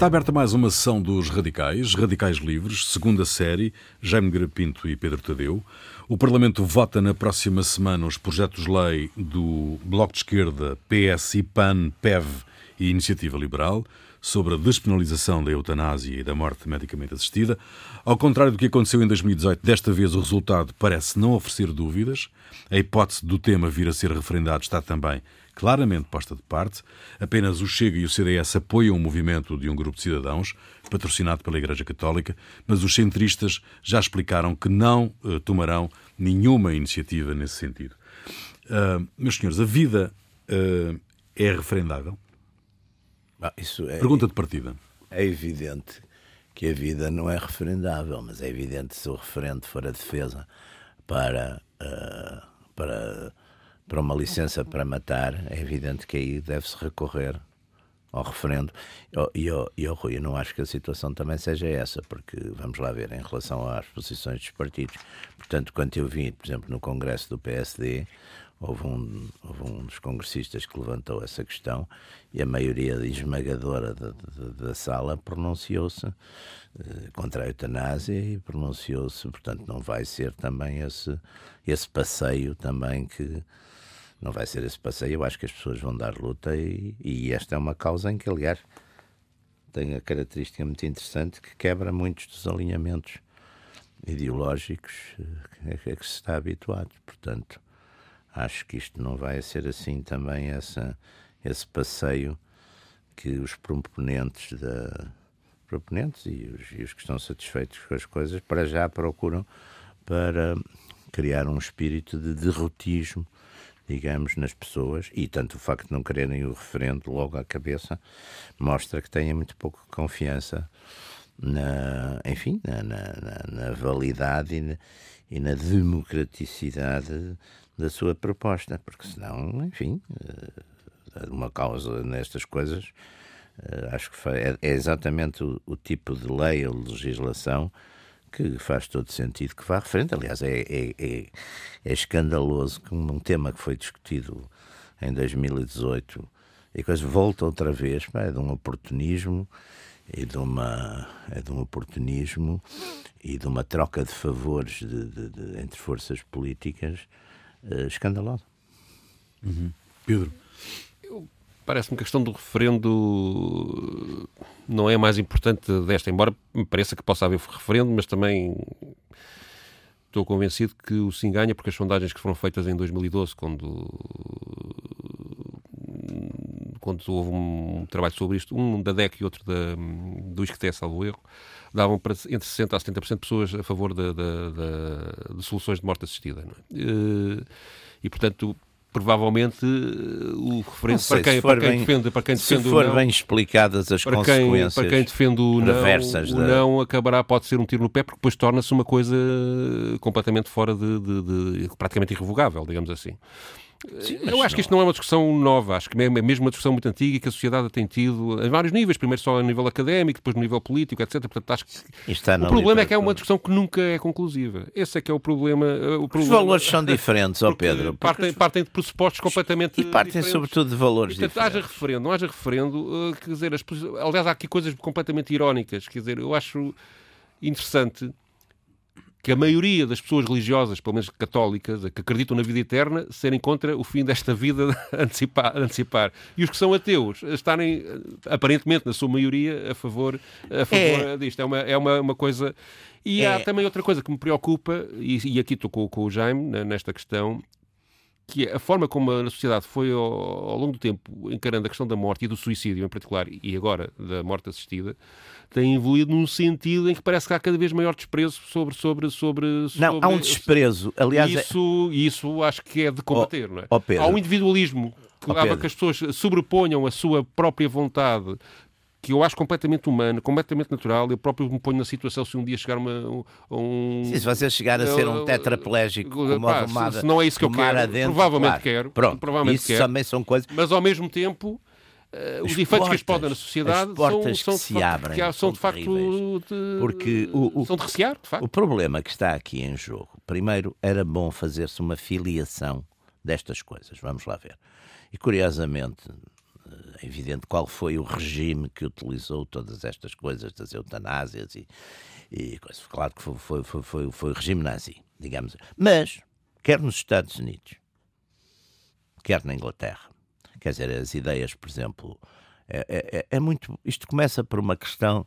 Está aberta mais uma sessão dos Radicais, Radicais Livres, segunda série, Jaime Grapinto e Pedro Tadeu. O Parlamento vota na próxima semana os projetos-lei do Bloco de Esquerda, PS e PAN, PEV e Iniciativa Liberal sobre a despenalização da eutanásia e da morte medicamente assistida. Ao contrário do que aconteceu em 2018, desta vez o resultado parece não oferecer dúvidas. A hipótese do tema vir a ser referendado está também claramente posta de parte. Apenas o Chega e o CDS apoiam o movimento de um grupo de cidadãos, patrocinado pela Igreja Católica, mas os centristas já explicaram que não uh, tomarão nenhuma iniciativa nesse sentido. Uh, meus senhores, a vida uh, é referendável? Ah, é, Pergunta de partida. É evidente que a vida não é referendável, mas é evidente se o referendo for a defesa para, para para uma licença para matar, é evidente que aí deve-se recorrer ao referendo. E eu, eu, Rui, eu não acho que a situação também seja essa, porque vamos lá ver, em relação às posições dos partidos. Portanto, quando eu vi, por exemplo, no Congresso do PSD, houve um, houve um dos congressistas que levantou essa questão e a maioria esmagadora da, da, da sala pronunciou-se eh, contra a eutanásia e pronunciou-se, portanto, não vai ser também esse, esse passeio também que não vai ser esse passeio. Eu acho que as pessoas vão dar luta e, e esta é uma causa em que, aliás, tem a característica muito interessante que quebra muitos dos alinhamentos ideológicos a que, que se está habituado. Portanto, acho que isto não vai ser assim também essa, esse passeio que os proponentes da proponentes e os, e os que estão satisfeitos com as coisas para já procuram para criar um espírito de derrotismo digamos, nas pessoas, e tanto o facto de não quererem o referendo logo à cabeça mostra que têm muito pouco confiança na, enfim, na, na, na validade e na, e na, democraticidade da sua proposta, porque senão, enfim, eh, uma causa nestas coisas, eh, acho que é, é exatamente o, tipo de lei ou legislação que faz todo sentido que vá à frente. Aliás, é, é, é, é escandaloso que um tema que foi discutido em 2018 e que volta outra vez, pá, é de um oportunismo e de uma é de um oportunismo e de uma troca de favores de, de, de, entre forças políticas uh, escandalosa. Uhum. Pedro, Parece-me que a questão do referendo não é mais importante desta, embora me pareça que possa haver referendo, mas também estou convencido que o Sim ganha, porque as sondagens que foram feitas em 2012, quando, quando houve um trabalho sobre isto, um da DEC e outro da, do ISCTE, salvo erro, davam para entre 60% a 70% de pessoas a favor de, de, de, soluções de morte assistida. É? E, portanto, provavelmente o referente para quem, para quem bem, defende para quem defende se for não, bem explicadas as para consequências quem, para quem defende o não, o não acabará pode ser um tiro no pé porque depois torna-se uma coisa completamente fora de, de, de, praticamente irrevogável digamos assim Sim, eu acho que isto não é uma discussão nova, acho que é mesmo uma discussão muito antiga e que a sociedade tem tido em vários níveis, primeiro só a nível académico, depois no nível político, etc. Portanto, acho que o problema é que é uma discussão que nunca é conclusiva. Esse é que é o problema. Eh, o problema. Os valores são diferentes, ó Pedro. Partem, partem de pressupostos completamente E partem diferentes. sobretudo de valores Portanto, diferentes. haja referendo, não haja referendo, eh, quer dizer, as, aliás, há aqui coisas completamente irónicas, quer dizer, eu acho interessante que a maioria das pessoas religiosas, pelo menos católicas, que acreditam na vida eterna, serem contra o fim desta vida antecipar, antecipar. E os que são ateus estarem, aparentemente, na sua maioria, a favor, a favor é. disto. É uma, é uma, uma coisa. E é. há também outra coisa que me preocupa, e, e aqui estou com, com o Jaime nesta questão, que é a forma como a sociedade foi ao, ao, longo do tempo encarando a questão da morte e do suicídio em particular, e agora da morte assistida, tem evoluído num sentido em que parece que há cada vez maior desprezo sobre. sobre, sobre, sobre não, há um desprezo. Aliás, isso, é... isso acho que é de combater, oh, não é? Oh Pedro. Há um individualismo que leva oh que as pessoas sobreponham a sua própria vontade que eu acho completamente humano, completamente natural. Eu próprio me ponho na situação se um dia chegar uma, um. Sim, se você chegar a ser um tetraplégico com uma pá, arrumada, se não é isso que eu quero, adentro, provavelmente claro. quero. Pronto, provavelmente isso quero. também são coisas. Mas ao mesmo tempo. Uh, os, os efeitos que explodem na sociedade são, são, se facto, abrem, são, são de facto de, porque o, o, são de recear, de facto. O problema que está aqui em jogo, primeiro, era bom fazer-se uma filiação destas coisas. Vamos lá ver. E curiosamente, É evidente qual foi o regime que utilizou todas estas coisas das eutanásias e, e coisa. Claro que foi, foi, foi, foi, o regime nazi, digamos. Mas, quer nos Estados Unidos, quer na Inglaterra, quer dizer, as ideias, por exemplo, é, é, é muito. Isto começa por uma questão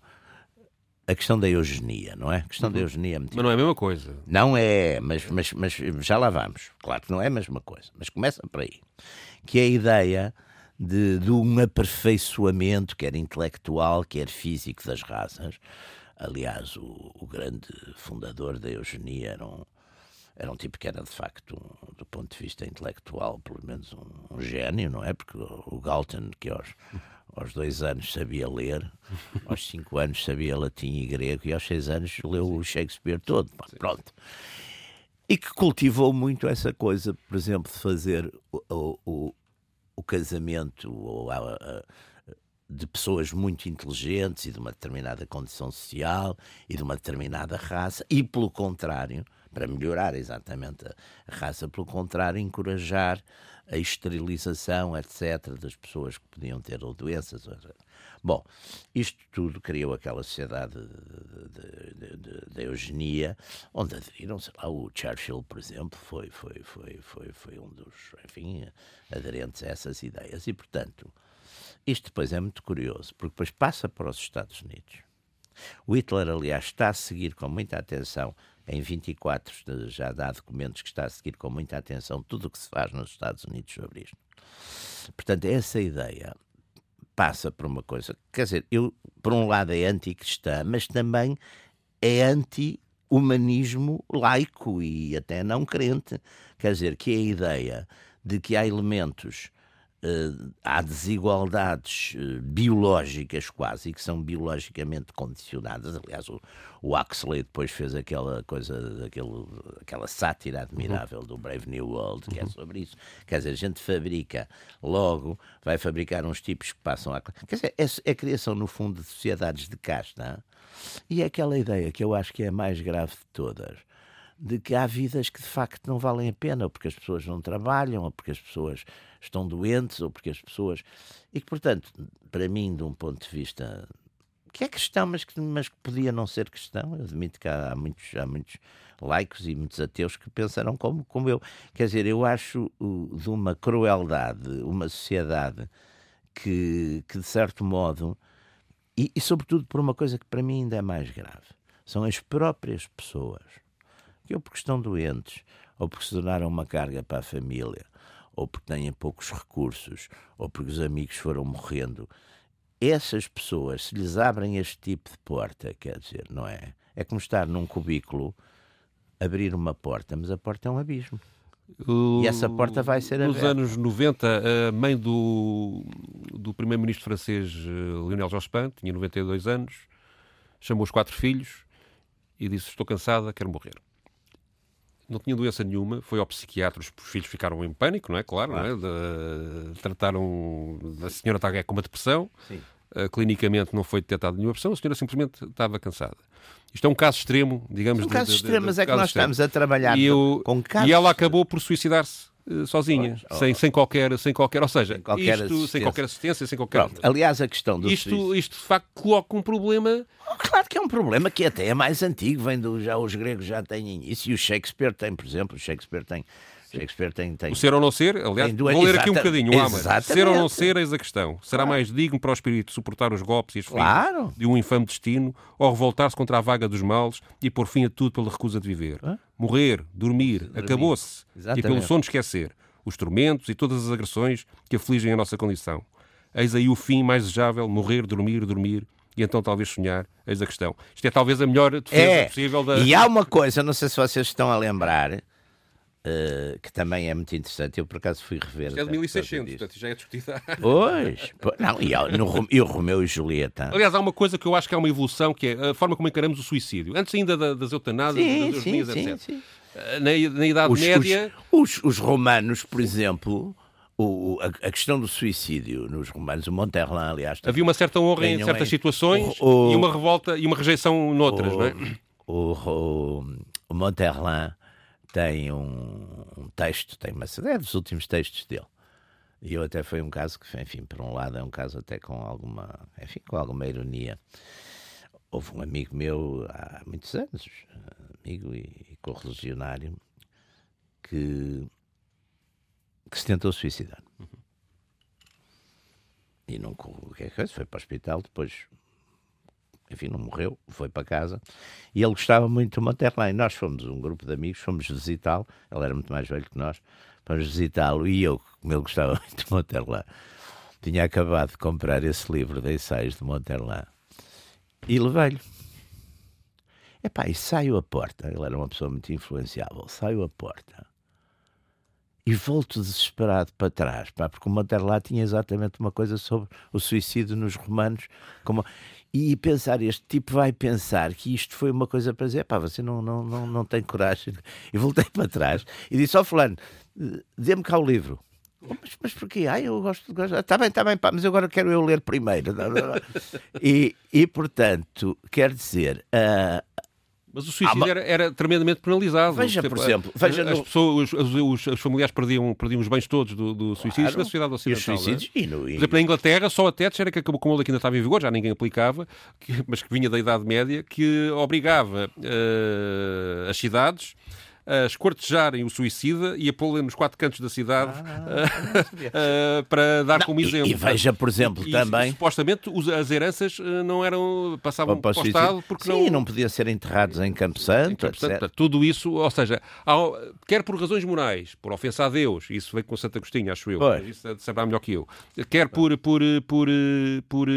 a questão da eugenia, não é? A questão uhum. da eugenia. É mas não é a mesma coisa. Não é, mas, mas, mas já lá vamos. Claro que não é a mesma coisa, mas começa por aí. Que é a ideia de, de um aperfeiçoamento, quer intelectual, quer físico das raças. Aliás, o, o grande fundador da eugenia era um, era um tipo que era de facto, um, do ponto de vista intelectual, pelo menos um, um gênio, não é? Porque o, Galton, que aos aos dois anos sabia ler, aos cinco anos sabia latim e grego e aos seis anos leu o Shakespeare todo. Pronto. E que cultivou muito essa coisa, por exemplo, de fazer o, o, o casamento ou a, a, de pessoas muito inteligentes e de uma determinada condição social e de uma determinada raça, e pelo contrário, para melhorar exatamente a, a raça, pelo contrário, encorajar a esterilização, etc., das pessoas que podiam ter doenças. Bom, isto tudo criou aquela sociedade da eugenia, onde aderiram, sei lá, o Churchill, por exemplo, foi, foi, foi, foi, foi um dos, enfim, aderentes a essas ideias. E, portanto, isto depois é muito curioso, porque depois passa para os Estados Unidos. O Hitler, aliás, está a seguir com muita atenção em 24 já dá documentos que está a seguir com muita atenção tudo o que se faz nos Estados Unidos sobre isto. Portanto, essa ideia passa por uma coisa, quer dizer, eu, por um lado é anticristã, mas também é anti-humanismo laico e até não crente. Quer dizer, que é a ideia de que há elementos há desigualdades uh, biológicas quase, que são biologicamente condicionadas. Aliás, o, o Huxley depois fez aquela coisa, aquele, aquela sátira admirável uhum. do Brave New World, que é uhum. é sobre isso. Quer dizer, a gente fabrica, logo vai fabricar uns tipos que passam a. Quer dizer, é, é a criação, no fundo, de sociedades de casta. E é aquela ideia que eu acho que é a mais grave de todas de que há vidas que de facto não valem a pena, ou porque as pessoas não trabalham, ou porque as pessoas estão doentes, ou porque as pessoas. E que, portanto, para mim, de um ponto de vista que é questão, mas que, mas que podia não ser questão. Eu admito que há, há, muitos, há muitos laicos e muitos ateus que pensarão como, como eu. Quer dizer, eu acho de uma crueldade, uma sociedade que, que de certo modo, e, e sobretudo por uma coisa que para mim ainda é mais grave, são as próprias pessoas que ou porque estão doentes, ou porque se tornaram uma carga para a família, ou porque têm poucos recursos, ou porque os amigos foram morrendo. Essas pessoas, se lhes abrem este tipo de porta, quer dizer, não é? É como estar num cubículo, abrir uma porta, mas a porta é um abismo. O, e essa porta vai ser Nos aberta. anos 90, a mãe do, do primeiro-ministro francês eh, Lionel Jospin, tinha 92 anos, chamou os quatro filhos e disse: Estou cansada, quero morrer não tinha doença nenhuma, foi ao psiquiatra, os filhos ficaram em pânico, não é? Claro, claro. Não é? De, trataram, a senhora está com uma depressão, uh, clinicamente não foi detectada nenhuma depressão, a senhora simplesmente estava cansada. Isto é um caso extremo, digamos. Um caso de, extremo, mas é que nós extremo. estamos a trabalhar e eu, com casos... E ela acabou por suicidar-se sozinha, pois, sem, oh. sem, qualquer, sem qualquer, ou seja, sem qualquer, isto, assistência. Sem qualquer assistência, sem qualquer. Pronto, aliás, a questão do isto, isto de facto coloca um problema. Oh, claro que é um problema que até é mais antigo, vem do já os gregos já têm isso e o Shakespeare tem, por exemplo, o Shakespeare tem Shakespeare tem, tem... O ser ou não ser, aliás, duas... vou ler aqui um bocadinho. Ser ou não ser, eis a questão. Será mais digno para o espírito suportar os golpes e as claro. de um infame destino, ou revoltar-se contra a vaga dos males e pôr fim a tudo pela recusa de viver? Hã? Morrer, dormir, dormir. acabou-se. E pelo sono esquecer os tormentos e todas as agressões que afligem a nossa condição. Eis aí o fim mais desejável, morrer, dormir, dormir, e então talvez sonhar, eis a questão. Isto é talvez a melhor defesa é. possível da... E há uma coisa, não sei se vocês estão a lembrar, Uh, que também é muito interessante. Eu, por acaso, fui rever. Isto é de 1600, portanto, já é discutido. Pois, não, e, no, o Romeu e Julieta. Aliás, há uma coisa que eu acho que é uma evolução, que é a forma como encaramos o suicídio. Antes ainda das eutanásias, das eugenias, etc. Sim, eh, Na, na Idade os, Média. Os, os, os, romanos, por exemplo. O, a, a, questão do suicídio nos romanos, o Monterlan, aliás. Havia uma certa honra em certas situações o, e uma revolta e uma rejeição noutras, não é? O, o, o Monterlan tem um, um texto, tem uma é dos últimos textos dele, E eu até foi um caso que, enfim, por um lado é um caso até com alguma, enfim, com alguma ironia. Houve um amigo meu há muitos anos, amigo e correligionário, que, que se tentou suicidar. Uhum. E não é que foi para o hospital, depois enfim, não morreu, foi para casa, e ele gostava muito do Monterrey. Nós fomos um grupo de amigos, fomos visitá-lo, ele era muito mais velho que nós, fomos visitá-lo, e eu, como ele gostava muito de Monterrey, tinha acabado de comprar esse livro de ensaios de Monterrey, e levei-lhe. Epá, e saio a porta, ele era uma pessoa muito influenciável, saio a porta, e volto desesperado para trás, pá, porque o Monterrey tinha exatamente uma coisa sobre o suicídio nos romanos, como e pensar, este tipo vai pensar que isto foi uma coisa para dizer, pá, você não, não, não, não tem coragem. E voltei para trás e disse ao fulano, dê-me cá o livro. Oh, mas, mas porquê? Ah, eu gosto de. Está bem, está bem, pá, mas agora quero eu ler primeiro. e, e portanto, quer dizer, uh, mas o suicídio ah, era, era, tremendamente penalizado. Veja, por exemplo, veja as, no... pessoas, os, os, os, familiares perdiam, perdiam os bens todos do, do suicídio claro, na sociedade ocidental. E os é? suicídios, é? e no, Por exemplo, na Inglaterra, só a Thatcher, que acabou com uma lei que ainda estava em vigor, já ninguém aplicava, que, mas que vinha da Idade Média, que obrigava uh, as cidades a escortejarem o suicida e a pô-lo nos quatro cantos da cidade ah, uh, para dar não, como exemplo. E, e veja, por exemplo, e, também. E, supostamente as heranças eh, não eram. passavam para o Estado porque Sim, não. não podiam ser enterrados em Campo Santo. Em Campo Santo tudo isso, ou seja, quer por razões morais, por ofensa a Deus, isso veio com Santo Agostinho, acho eu, pois. isso saberá melhor que eu, quer por, por, por, por,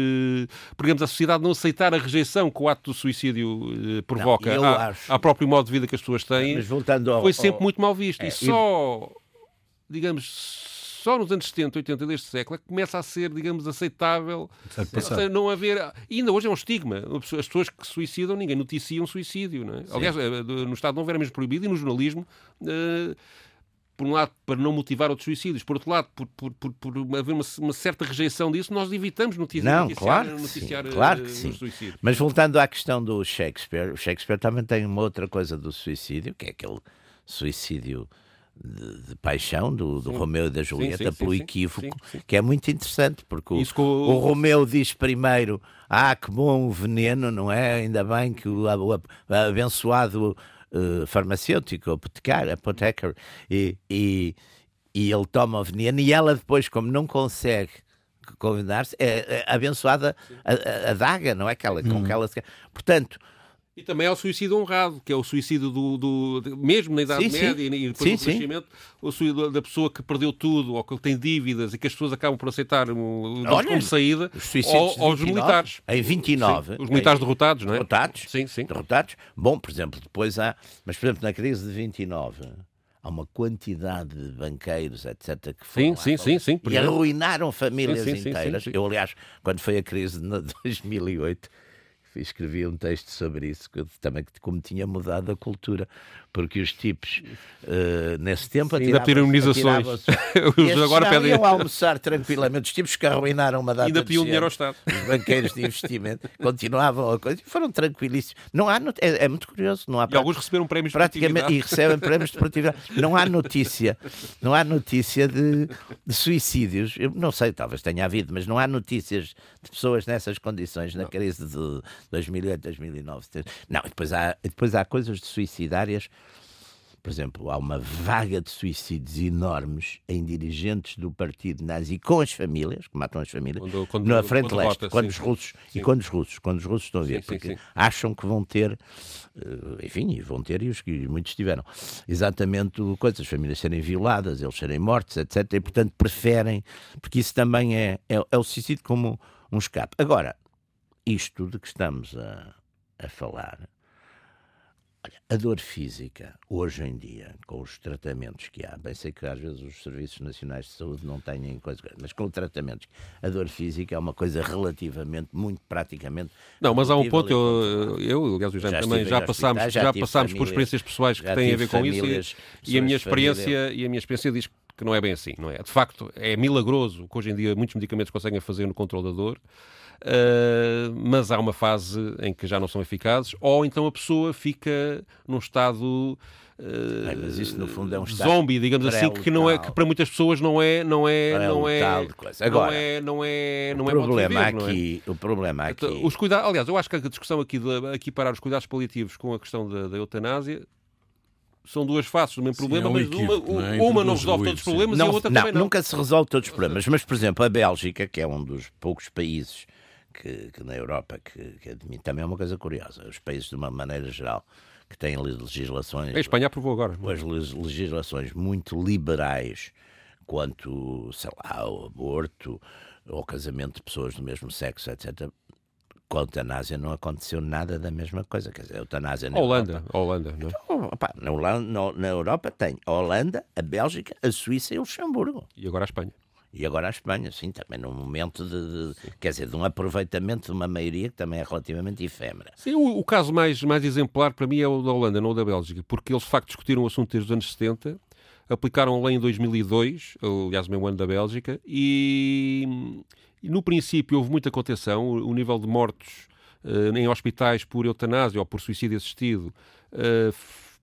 por, digamos, a sociedade não aceitar a rejeição que o ato do suicídio eh, provoca não, à, acho... ao próprio modo de vida que as pessoas têm. Mas voltando ao, foi sempre ao... muito mal visto. É, e só, e... digamos, só nos anos 70, 80 deste século é que começa a ser, digamos, aceitável. Seja, não haver. E ainda hoje é um estigma. As pessoas que se suicidam, ninguém noticia um suicídio. Não é? Aliás, eh, no Estado não era mesmo proibido e no jornalismo. Uh, por um lado, para não motivar outros suicídios, por outro lado, por, por, por, por haver uma, uma, certa rejeição disso, nós evitamos noticiar, não, noticiar, claro que noticiar, sim, claro que sim. suicídio. Mas voltando à questão do Shakespeare, o Shakespeare também tem uma outra coisa do suicídio, que é aquele suicídio de, de paixão do, do Romeu e da Julieta sim, pelo equívoco, que é muito interessante, porque o, o... o, Romeu diz primeiro: Ah, que bom o veneno, não é? Ainda bem que o abençoado uh, farmacêutico, apotecar, apotecar, e, e, e ele toma o veneno, e ela depois, como não consegue convidar-se, é, é abençoada a, a, a, daga, não é? Aquela, com uhum. que ela se... Portanto, e também há o suicídio honrado, que é o suicídio do, do, mesmo na Idade sim, Média sim. e depois sim, do crescimento, o suicídio da pessoa que perdeu tudo ou que tem dívidas e que as pessoas acabam por aceitar Olha, como saída, ou, ou os militares. Em 29. Sim, os militares em, derrotados, não é? Derrotados. Sim, sim. Derrotados. Bom, por exemplo, depois há. Mas, por exemplo, na crise de 29 há uma quantidade de banqueiros, etc., que foram sim, lá, sim, sim, sim, e arruinaram famílias inteiras. Eu, aliás, quando foi a crise de 2008, escrevi um texto sobre isso, que também como tinha mudado a cultura, porque os tipos uh, nesse tempo ainda pediram imunizações. Os agora pedem iam almoçar tranquilamente. Os tipos que arruinaram uma data ainda pediam dinheiro ao Estado. Os banqueiros de investimento continuavam a coisa e foram tranquilíssimos. Não há é, é, muito curioso, não há e alguns receberam prémios praticamente e recebem prémios de produtividade. Não há notícia, não há notícia de, de suicídios. Eu não sei, talvez tenha havido, mas não há notícias de pessoas nessas condições na crise de 2008, 2009. Não, depois há, depois há coisas de suicidárias por exemplo, há uma vaga de suicídios enormes em dirigentes do partido nazi com as famílias, que matam as famílias, quando, quando, na frente quando leste, quando sim, os russos, sim. e quando os russos, quando os russos estão a ver, sim, porque acham que vão ter, eh, enfim, vão ter, e os que muitos tiveram, exatamente coisas, as famílias serem violadas, eles serem mortos, etc. E, portanto, preferem, porque isso também é, é, é o suicídio como um escape. Agora, isto de que estamos a, a falar Olha, a dor física, hoje em dia, com os tratamentos que há, bem sei que às vezes os Serviços Nacionais de Saúde não têm coisa, mas com tratamentos, a dor física é uma coisa relativamente, muito praticamente. Não, mas há um ponto, eu, eu aliás, o Jaime também já passámos, já, já passámos por experiências pessoais que têm a ver com isso e, e, a minha experiência, e a minha experiência diz que não é bem assim, não é? De facto, é milagroso que hoje em dia muitos medicamentos conseguem fazer no controle da dor. Uh, mas há uma fase em que já não são eficazes, ou então a pessoa fica num estado É, mas isso no fundo é um estado zombie, digamos assim, que não é que para muitas pessoas não é não é não é Agora, não é não é não o é problema viver, aqui, é? o problema aqui. Então, os cuidados, aliás, eu acho que a discussão aqui de aqui parar os cuidados paliativos com a questão da, da eutanásia são duas faces do mesmo Sim, problema, é um mas equívoco, uma, não é? uma não resolve todos os problemas não, e a outra não, também não. nunca se resolve todos os problemas. Mas, por exemplo, a Bélgica, que é um dos poucos países que, que na Europa que, que admite, também é uma coisa curiosa. Os países, de uma maneira geral, que têm legislações. A Espanha aprovou agora. as legislações muito liberais quanto, sei lá, ao aborto, ao casamento de pessoas do mesmo sexo, etc. Com a eutanásia não aconteceu nada da mesma coisa. Quer dizer, a eutanásia na Holanda, Europa, Holanda, não é? Oh, opá, na, Holanda, na Europa tem a Holanda, a Bélgica, a Suíça e o Luxemburgo. E agora a Espanha. E agora a Espanha, sim, também num momento de, de, quer dizer, de um aproveitamento de uma maioria que também é relativamente efêmera. Sim, o, o, caso mais, mais exemplar para mim é o da Holanda, não o da Bélgica, porque eles de facto discutiram o assunto desde os anos 70, aplicaram a lei em 2002, aliás, o mesmo ano da Bélgica, e, e no princípio houve muita contenção, o, o nível de mortos uh, em hospitais por eutanásia ou por suicídio assistido uh,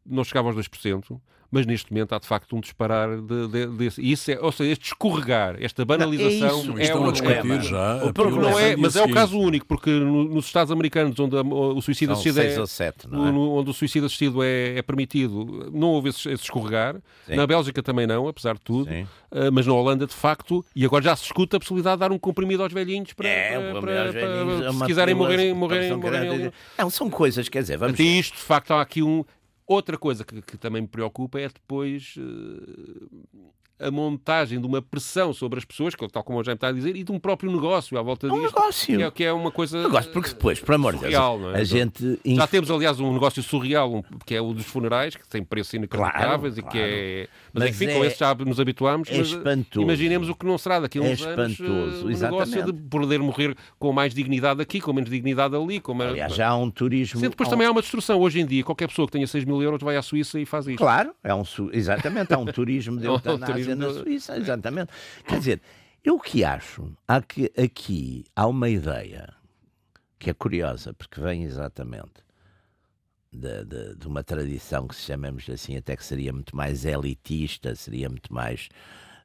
não chegava aos 2% mas neste momento há de facto um disparar de, de, desse. Isso é, ou seja, este escorregar, esta banalização não, é, é um problema. já. O problema não é, mas é o caso único, porque no, nos Estados americanos, onde a, o suicídio assistido é, ou sete, não é? no, onde o suicídio assistido é, é permitido, não houve esse, esse escorregar. Sim. Na Bélgica também não, apesar de tudo. Sim. Uh, mas na Holanda, de facto, e agora já se escuta a possibilidade de dar um comprimido aos velhinhos para, É, para, para, velhinhos é se quiserem morrerem, morrerem, morrerem Não, são coisas, quer dizer, vamos isto, de facto, há aqui um. Outra coisa que, que também me preocupa é depois eh, a montagem de uma pressão sobre as pessoas, que, tal como eu já me está a dizer, e de um próprio negócio à volta É um disto. negócio. Que é, que é uma coisa. Negócio, porque depois, por amor de Deus, é? a gente Já temos, aliás, um negócio surreal, um- que é o dos funerais, que tem preços inacreditáveis Claro, e que é. Mas, Mas enfim, é- com esse já nos habituámos. é espantoso. Imaginemos o que não será daqui a É uns anos. espantoso, o negócio exatamente. de poder morrer com mais dignidade aqui, com menos dignidade ali. Com mais... Aliás, já há um turismo. Sendo depois há um- também há uma destrução. Hoje em dia, qualquer pessoa que tenha 6 mil euros vai à Suíça e faz isto. Claro, é um, exatamente, há um turismo de É um eutanásia turismo na de- Suíça, exatamente. Quer dizer, eu que acho, há que aqui há uma ideia que é curiosa, porque vem exatamente de, de- de uma tradição que se chamamos assim, até que seria muito mais elitista, seria muito mais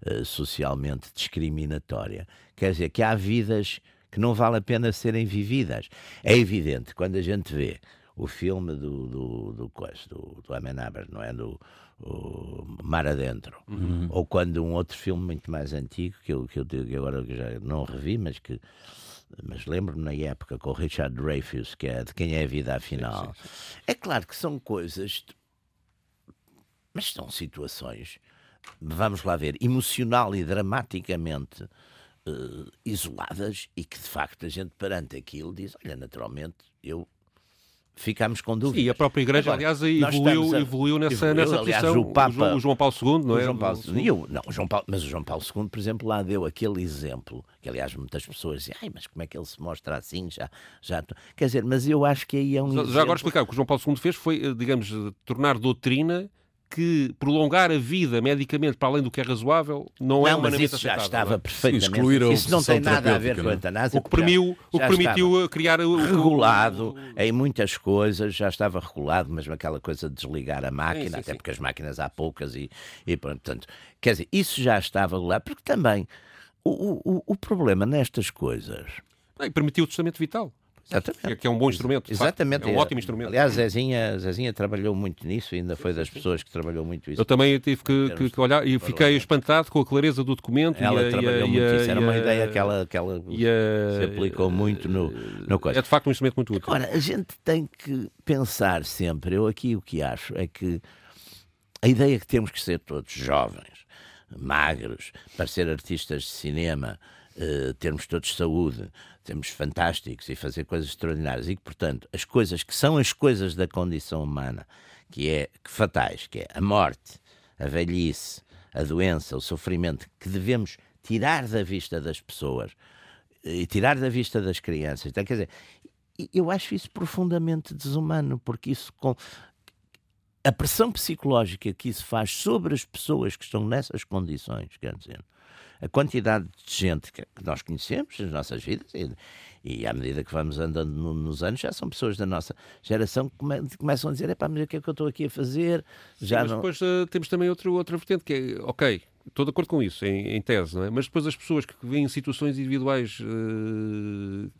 eh, socialmente discriminatória. Quer dizer, que há vidas que não vale a pena serem vividas. É evidente, quando a gente vê o filme do, do, do, coisa, do, do Amenábar, não é? Do Mar Adentro. Ou quando um outro filme muito mais antigo, que eu, que eu digo agora que já não revi, mas que mas lembro-me na época com o Richard Dreyfuss, que é de quem é a vida afinal. É claro que são coisas, mas são situações, vamos lá ver, emocional e dramaticamente eh, isoladas e que de facto a gente perante aquilo diz, olha, naturalmente eu ficámos com dúvidas. E a própria Igreja, Agora, aliás, evoluiu, a- evoluiu nessa, evoluiu, nessa aliás, posição. o Papa- João, o João Paulo II, não o é? João Paulo O- II. Eu, não, o João Paulo, mas o João Paulo II, por exemplo, lá deu aquele exemplo, que aliás muitas pessoas dizem, ai, mas como é que ele se mostra assim? Já, já... Quer dizer, mas eu acho que aí é um Já- exemplo... Já agora explicar, o que o João Paulo II fez foi, eh, digamos, tornar doutrina que prolongar a vida medicamente para além do que é razoável não, é Não, mas humanamente isso já aceitável, estava não é? perfeitamente. excluir a isso não tem nada a ver terapêutica, com a é? eutanásia. O que, porque já- permiu, o que permitiu criar o, o- regulado em muitas coisas, já estava regulado, mesmo aquela coisa de desligar a máquina, Sim, sim, até sim. porque as máquinas há poucas e, e portanto, quer dizer, isso já estava regulado, porque também o, o, o problema nestas coisas. Não, e permitiu o testamento vital, Exatamente. que é- que é um bom instrumento. Exatamente. É um ótimo instrumento. Aliás, Zezinha, Zezinha trabalhou muito nisso, ainda foi das pessoas que trabalhou muito isso. Eu também tive que, que- que olhar e fiquei espantado com a clareza do documento. Ela e trabalhou e muito e a- isso, era uma ideia que ela, que ela se aplicou muito no, no coisa. É de facto um instrumento muito útil. Agora, a gente tem que pensar sempre, eu aqui o que acho é que a ideia que temos que ser todos jovens, magros, para ser artistas de cinema, eh, termos todos saúde, termos fantásticos e fazer coisas extraordinárias e que, portanto, as coisas que são as coisas da condição humana, que é que fatais, que é a morte, a velhice, a doença, o sofrimento, que devemos tirar da vista das pessoas e tirar da vista das crianças. Então, quer dizer, eu acho isso profundamente desumano, porque isso com a pressão psicológica que isso faz sobre as pessoas que estão nessas condições, quer dizer, a quantidade de gente que nós conhecemos nas nossas vidas, e, e à medida que vamos andando no, nos anos, já são pessoas da nossa geração que come, começam a dizer: pá, mas o que é que eu estou aqui a fazer? Já Sim, mas não... depois uh, temos também outro, outra vertente que é, ok, estou de acordo com isso, em, em tese, é? mas depois as pessoas que vêm em situações individuais uh,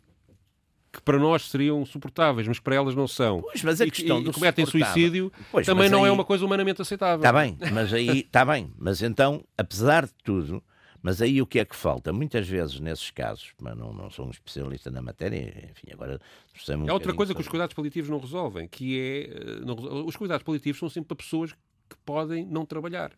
que para nós seriam suportáveis, mas para elas não são. Pois, mas a e, questão e do cometem suicídio Pois, também não é aí- uma coisa humanamente aceitável. Está bem, mas aí está bem. Mas então, apesar de tudo, mas aí o que é que falta? Muitas vezes nesses casos, mas não, não sou um especialista na matéria, enfim, agora um É outra coisa que os cuidados paliativos não resolvem, que é. eh, não os cuidados paliativos são sempre para pessoas que podem não trabalhar.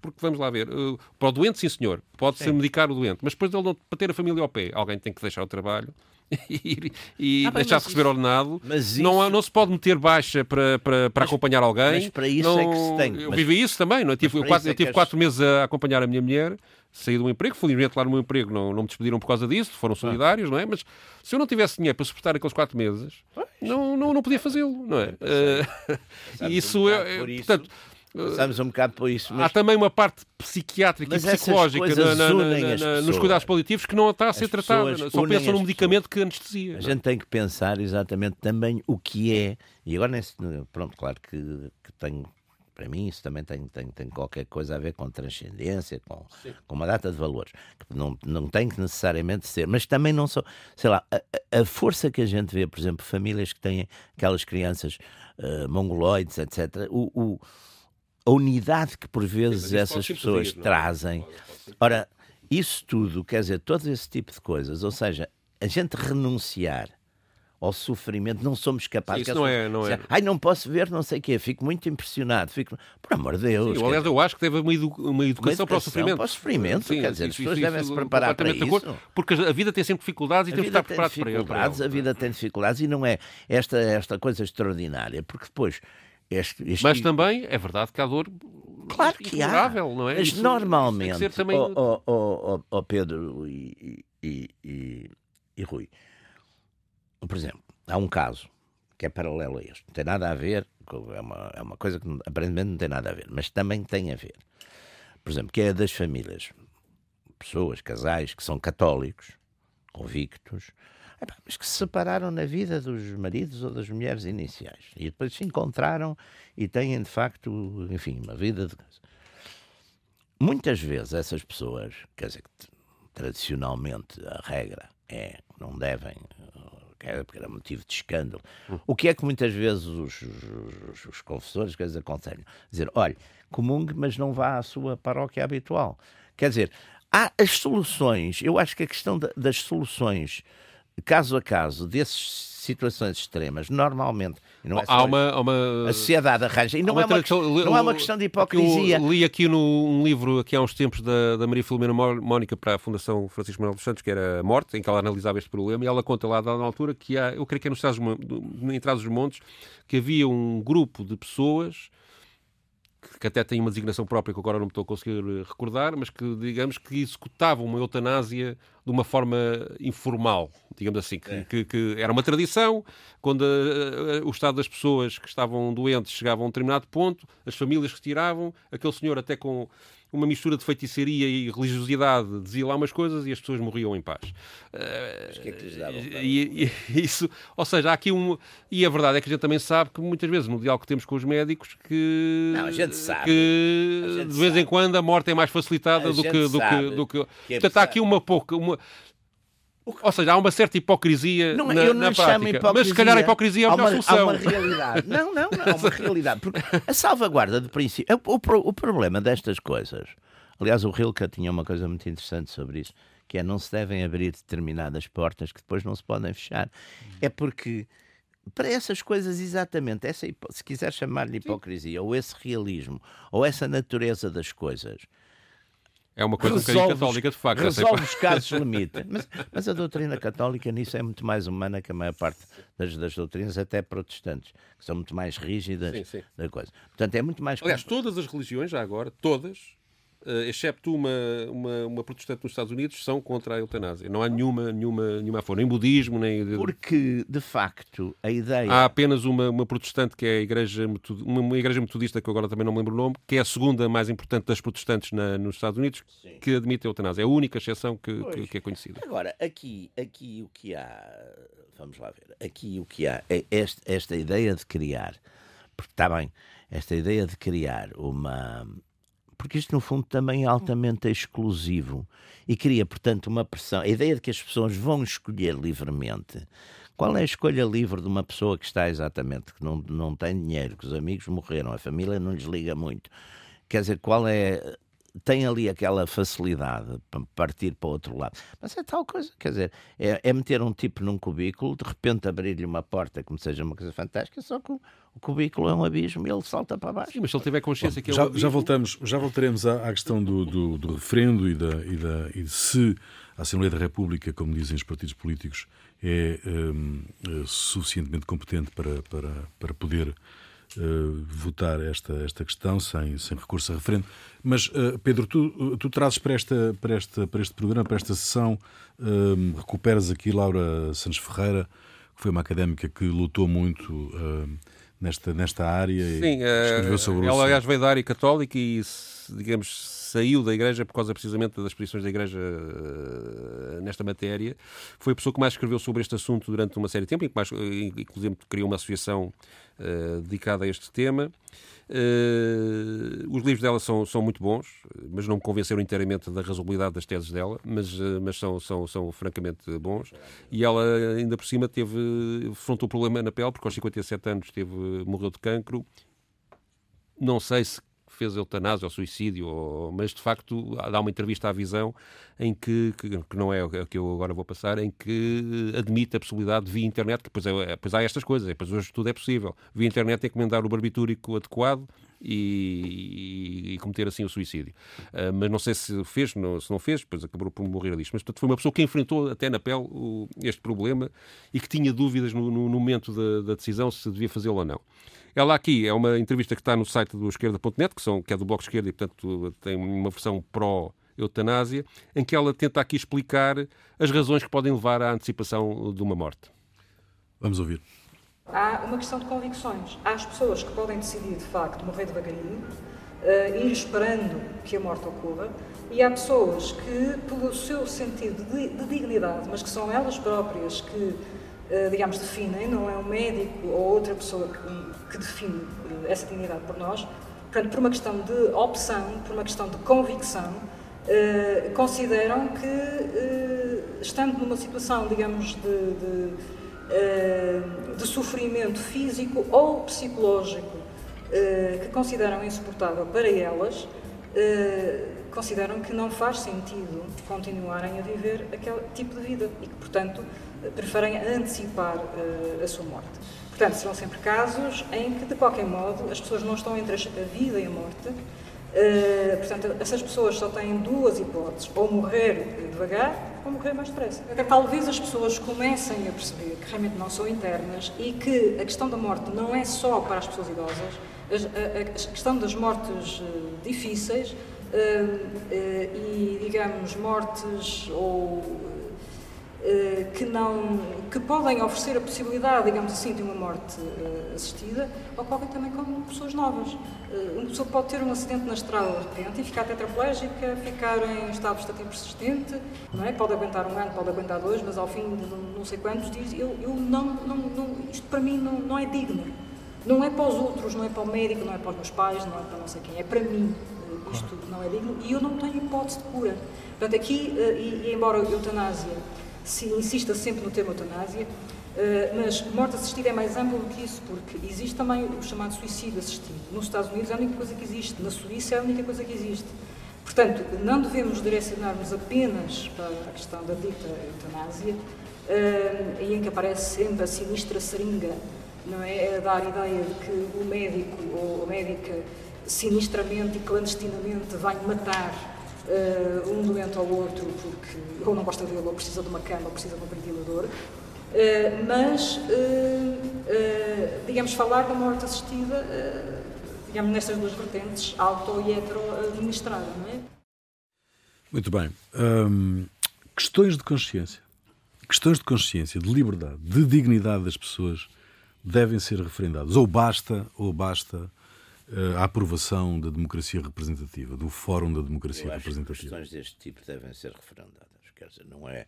Porque vamos lá ver, eh, para o doente, sim senhor, pode-se medicar o doente, mas depois dele não, para ter a família ao pé, alguém tem que deixar o trabalho e, e Ah, deixar mas de receber isso- ordenado. mas não, isso- não se pode meter baixa para, para, para acompanhar alguém. mas para isso não, é que se tem. Eu Mas- vivi isso também, não é? Tive, eu para quatro, isso é eu tive as- quatro meses a acompanhar a minha mulher, saí do emprego, felizmente lá no meu emprego não, não me despediram por causa disso, foram solidários, não é? Mas se eu não tivesse dinheiro para suportar aqueles quatro meses, não, não, não podia fazê-lo, não é? Passamos isso é, é- isso. portanto, Passamos um bocado por isso, Há mas também uma parte psiquiátrica Mas e psicológica na- na- na- nos pessoas. cuidados paliativos que não está a ser As tratada. pessoas Só pensam num medicamento que anestesia. a gente tem que pensar exatamente também o que é, e agora nesse, pronto, claro que, que tenho, para mim isso também tem, tem, tem qualquer coisa a ver com transcendência, com, com uma data de valores, que não, não tem que necessariamente ser, mas também não só, sei lá, a, a- força que a gente vê, por exemplo, famílias que têm aquelas crianças eh, mongoloides, etc., o, o- a unidade que por vezes isso essas pessoas pedir, é? trazem. Ora, isso tudo, quer dizer, todo esse tipo de coisas, ou seja, a gente renunciar ao sofrimento, não somos capazes. Isso não é- não é. Ai, não posso ver, não sei o quê, fico muito impressionado, fico, por amor de Deus. Sim, aliás, eu acho que deve haver uma, edu- uma educação para o educação sofrimento. para o sofrimento, quer dizer, as pessoas devem se preparar para de acordo, isso. Porque a vida tem sempre dificuldades e A temos que estar preparados para ele- para dificuldades, ela. a vida tem dificuldades e não é esta, esta coisa extraordinária, porque depois este, este- Mas também é verdade que há dor Claro que há. não é? Mas Isso- isso normalmente, ser também... ó ó, ó, ó, ó Pedro e, e, e, e Rui, por exemplo, há um caso que é paralelo a este, não tem nada a ver, é uma, é uma coisa que aparentemente não tem nada a ver, mas também tem a ver. Por exemplo, que é das famílias, pessoas, casais que são católicos, convictos, mas que se separaram na vida dos maridos ou das mulheres iniciais e depois se encontraram e têm de facto, enfim, uma vida de muitas vezes essas pessoas, quer dizer, que tradicionalmente a regra é que não devem, era, porque era motivo de escândalo. O que é que muitas vezes os, os, os confessores quer dizer, aconselham? Dizer, olha, comungue, mas não vá à sua paróquia habitual. Quer dizer, há as soluções, eu acho que a questão da- das soluções caso a caso dessas situações extremas, normalmente, não é há uma, uma... a sociedade arranja, e não, é uma, questão- não é uma questão de hipocrisia. Eu li aqui no, um livro aqui há uns tempos da, da Maria Filomena Mó- Mónica para a Fundação Francisco Manuel dos Santos, que era a Morte, em que ela analisava este problema, e ela conta lá, na altura, que há, eu creio que é nos Estados, em Trás dos Montes, que havia um grupo de pessoas que, até têm uma designação própria que agora não me estou a conseguir eh, recordar, mas que, digamos, que executavam uma eutanásia de uma forma informal, digamos assim, que, que- que era uma tradição, quando eh, eh, o estado das pessoas que estavam doentes chegava a um determinado ponto, as famílias retiravam, aquele senhor até com uma mistura de feitiçaria e religiosidade dizia lá umas coisas e as pessoas morriam em paz. Mas que é que lhes davam? E, e- isso, ou seja, há aqui um. E a verdade é que a gente também sabe que muitas vezes no diálogo que temos com os médicos que. Não, a gente sabe. Que gente de vez em sabe. quando a morte é mais facilitada do que, do, que, do que. que é Portanto, há aqui uma pouca. Uma... Ou seja, há uma certa hipocrisia Não, na, eu não na prática. hipocrisia. Mas se calhar a hipocrisia é a Há melhor uma, solução. Há uma realidade. Não, não, não. Há uma realidade. Porque a salvaguarda de princípio. O, pro- o problema destas coisas. Aliás, o Rilke tinha uma coisa muito interessante sobre isso, que é não se devem abrir determinadas portas que depois não se podem fechar. É porque para essas coisas, exatamente, essa, se quiser chamar-lhe hipocrisia, ou esse realismo, ou essa natureza das coisas, É uma coisa um bocadinho resolve, católica, de facto. resolve os casos limite. Mas, mas a doutrina católica nisso é muito mais humana que a maior parte das, das doutrinas, até protestantes, que são muito mais rígidas Sim, sim. da coisa. Portanto, é muito mais. Aliás, todas as religiões, já agora, todas, excepto uma, uma, uma, protestante nos Estados Unidos, são contra a eutanásia. Não há nenhuma, nenhuma, nenhuma a favor, nem budismo, nem... Porque, de facto, a ideia... Há apenas uma, uma protestante, que é a igreja, uma, igreja metodista, que eu agora também não me lembro o nome, que é a segunda mais importante das protestantes na, nos Estados Unidos, Sim. que admite a eutanásia. É a única exceção que, que, que, é conhecida. Agora, aqui, aqui o que há... Vamos lá ver. Aqui o que há é esta, esta ideia de criar... Porque está bem, esta ideia de criar uma porque isto no fundo também é altamente exclusivo e cria, portanto, uma pressão. A ideia de que as pessoas vão escolher livremente. Qual é a escolha livre de uma pessoa que está exatamente, que não, não tem dinheiro, que os amigos morreram, a família não lhes liga muito? Quer dizer, qual é tem ali aquela facilidade para partir para o outro lado. Mas é tal coisa, quer dizer, é, é meter um tipo num cubículo, de repente abrir-lhe uma porta como seja uma coisa fantástica, só que o, o cubículo é um abismo e ele salta para baixo. Sim, mas se ele tiver consciência Bom, que é já, um já voltamos Já voltaremos à, à questão do, do, do, referendo e, da, e, da, e de se a Assembleia da República, como dizem os partidos políticos, é um, é suficientemente competente para, para, para poder uh, votar esta, esta questão sem, sem recurso a referendo. Mas, uh, Pedro, tu, tu trazes para, esta, para, esta, para este programa, para esta sessão, uh, recuperas aqui Laura Santos Ferreira, que foi uma académica que lutou muito nesta, nesta área Sim, e escreveu sobre ela, aliás, veio da área católica e, digamos, saiu da Igreja por causa precisamente das posições da Igreja uh, nesta matéria. Foi a pessoa que mais escreveu sobre este assunto durante uma série de tempo, e mais, inclusive criou uma associação uh, dedicada a este tema. Os livros dela são, são muito bons, mas não me convenceram inteiramente da razoabilidade das teses dela, mas, mas são, são, são francamente bons. E ela, ainda por cima, teve, afrontou o problema na pele, porque aos 57 anos teve, morreu de cancro. Não sei se fez eutanásia ou suicídio, ou, mas de facto dá uma entrevista à visão em que, que, que não é o que eu agora vou passar, em que admite a possibilidade de via internet, que depois, é, depois há estas coisas, depois hoje tudo é possível. Via internet encomendar o barbitúrico adequado e, e, cometer assim o suicídio. Uh, mas não sei se fez, não, se não fez, depois acabou por morrer disto. Mas portanto, foi uma pessoa que enfrentou até na pele o, este problema e que tinha dúvidas no, no momento da, da decisão se devia fazê-lo ou não. Ela aqui é uma entrevista que está no site do esquerda.net, que, são, que é do Bloco Esquerda e, portanto, tem uma versão pró-eutanásia, em que ela tenta aqui explicar as razões que podem levar à antecipação de uma morte. Vamos ouvir. Há uma questão de convicções. Há as pessoas que podem decidir, de facto, morrer devagarinho, uh, ir esperando que a morte ocorra, e há pessoas que, pelo seu sentido de, de dignidade, mas que são elas próprias que eh, digamos, definem, não é um médico ou outra pessoa que, que define eh, essa dignidade por nós. Portanto, por uma questão de opção, por uma questão de convicção, eh, consideram que, estando numa situação, digamos, de, de, de sofrimento físico ou psicológico que consideram insuportável para elas, consideram que não faz sentido continuarem a viver aquele tipo de vida e que, portanto, preferem antecipar a sua morte. Portanto, serão sempre casos em que, de qualquer modo, as pessoas não estão entre a vida e a morte. Uh, portanto, essas pessoas só têm duas hipóteses: ou morrer devagar ou morrer mais depressa. Talvez as pessoas comecem a perceber que realmente não são internas e que a questão da morte não é só para as pessoas idosas, a, a, questão das mortes uh, difíceis uh, e, digamos, mortes ou que, não, que podem oferecer a possibilidade, digamos assim, de uma morte uh, assistida, ocorrem também com pessoas novas. Uh, uma pessoa pode ter um acidente na estrada de repente e ficar tetraplégica, ficar em estado vegetativo persistente, não é? pode aguentar um ano, pode aguentar dois, mas ao fim de não sei quantos diz, eu, eu não, não, não, isto para mim não, não é digno. Não é para os outros, não é para o médico, não é para os meus pais, não é para não sei quem, é para mim. Isto não é digno e eu não tenho hipótese de cura. Portanto, aqui, e, e embora a eutanásia se insista sempre no termo eutanásia, Uh, mas morte assistida é mais amplo do que isso, porque existe também o chamado suicídio assistido. Nos Estados Unidos é a única coisa que existe, na Suíça é a única coisa que existe. Portanto, não devemos direcionar-nos apenas para a questão da dita eutanásia, uh, em que aparece sempre a sinistra seringa, não é? A dar a ideia de que o médico ou a médica sinistramente e clandestinamente vai matar uh, um doente ao outro porque ou não gosta dele, ou precisa de uma cama, ou precisa de um ventilador. Uh, mas, uh, digamos, falar da morte assistida digamos, nestas duas vertentes, auto e hetero administrada, não é? Muito bem. Questões de consciência. Questões de consciência, de liberdade, de dignidade das pessoas devem ser referendadas. Ou basta, ou basta a aprovação da democracia representativa, do Fórum da Democracia Eu acho Representativa. Que questões deste tipo devem ser referendadas. Quer dizer, não é.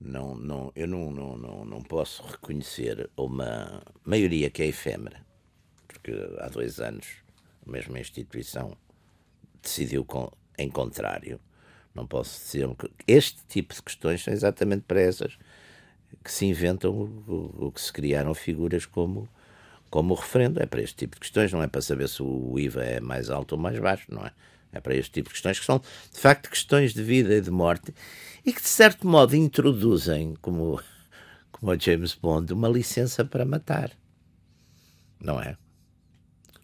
Não, não, eu não, não, não, não posso reconhecer uma maioria que é efêmera, porque há dois anos a mesma instituição decidiu com, em contrário não posso dizer que este tipo de questões são exatamente para essas que se inventam o que se criaram figuras como como o referendo. É para este tipo de questões, não é para saber se o IVA é mais alto ou mais baixo, não é? É para este tipo de questões que são, de facto, questões de vida e de morte e que, de certo modo, introduzem, como, como a James Bond, uma licença para matar. Não é?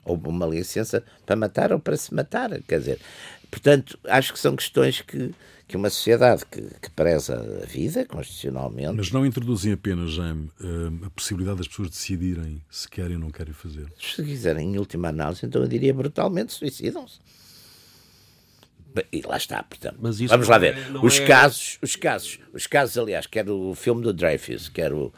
Ou uma licença para matar ou para se matar. Quer dizer, Portanto, acho que são questões que, que uma sociedade que, que preza a vida constitucionalmente. Mas não introduzem apenas, Jaime, eh, a possibilidade das pessoas decidirem se querem ou não querem fazer? Se quiserem, em última análise, então eu diria brutalmente suicidam-se. E lá está, portanto. Vamos lá ver. É, os é... casos, os casos, os casos, aliás, quer o filme do Dreyfus, quer o,